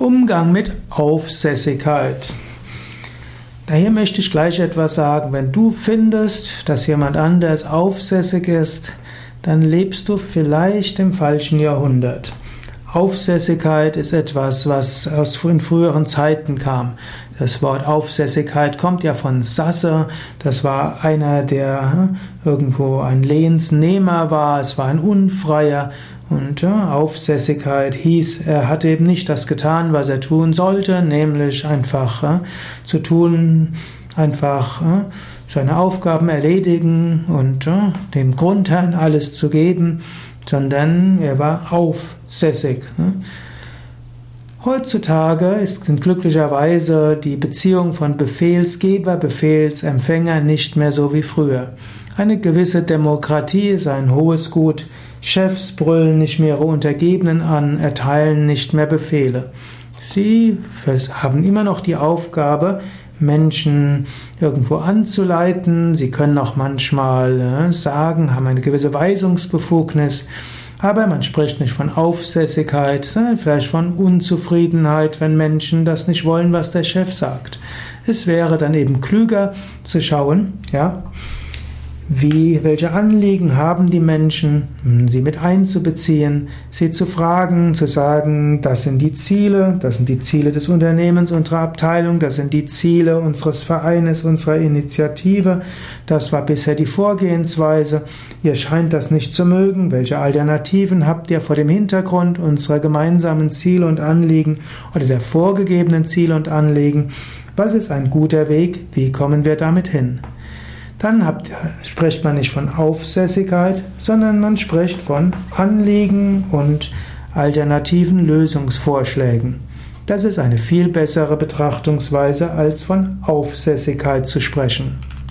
Umgang mit Aufsässigkeit. Daher möchte ich gleich etwas sagen. Wenn du findest, dass jemand anders aufsässig ist, dann lebst du vielleicht im falschen Jahrhundert. Aufsässigkeit ist etwas, was aus früheren Zeiten kam. Das Wort Aufsässigkeit kommt ja von Sasse. Das war einer, der hm, irgendwo ein Lehnsnehmer war. Es war ein Unfreier. Und ja, Aufsässigkeit hieß, er hat eben nicht das getan, was er tun sollte, nämlich einfach ja, zu tun, einfach ja, seine Aufgaben erledigen und dem Grundherrn alles zu geben, sondern er war aufsässig. Heutzutage sind glücklicherweise die Beziehung von Befehlsgeber, Befehlsempfänger nicht mehr so wie früher. Eine gewisse Demokratie ist ein hohes Gut. Chefs brüllen nicht mehr ihre Untergebenen an, erteilen nicht mehr Befehle. Sie haben immer noch die Aufgabe, Menschen irgendwo anzuleiten. Sie können auch manchmal äh, sagen, haben eine gewisse Weisungsbefugnis. Aber man spricht nicht von Aufsässigkeit, sondern vielleicht von Unzufriedenheit, wenn Menschen das nicht wollen, was der Chef sagt. Es wäre dann eben klüger zu schauen, ja, wie, welche Anliegen haben die Menschen, sie mit einzubeziehen, sie zu fragen, zu sagen, das sind die Ziele, das sind die Ziele des Unternehmens, unserer Abteilung, das sind die Ziele unseres Vereines, unserer Initiative, das war bisher die Vorgehensweise, ihr scheint das nicht zu mögen, welche Alternativen habt ihr vor dem Hintergrund unserer gemeinsamen Ziele und Anliegen oder der vorgegebenen Ziele und Anliegen, was ist ein guter Weg, wie kommen wir damit hin? Dann habt, spricht man nicht von Aufsässigkeit, sondern man spricht von Anliegen und alternativen Lösungsvorschlägen. Das ist eine viel bessere Betrachtungsweise, als von Aufsässigkeit zu sprechen.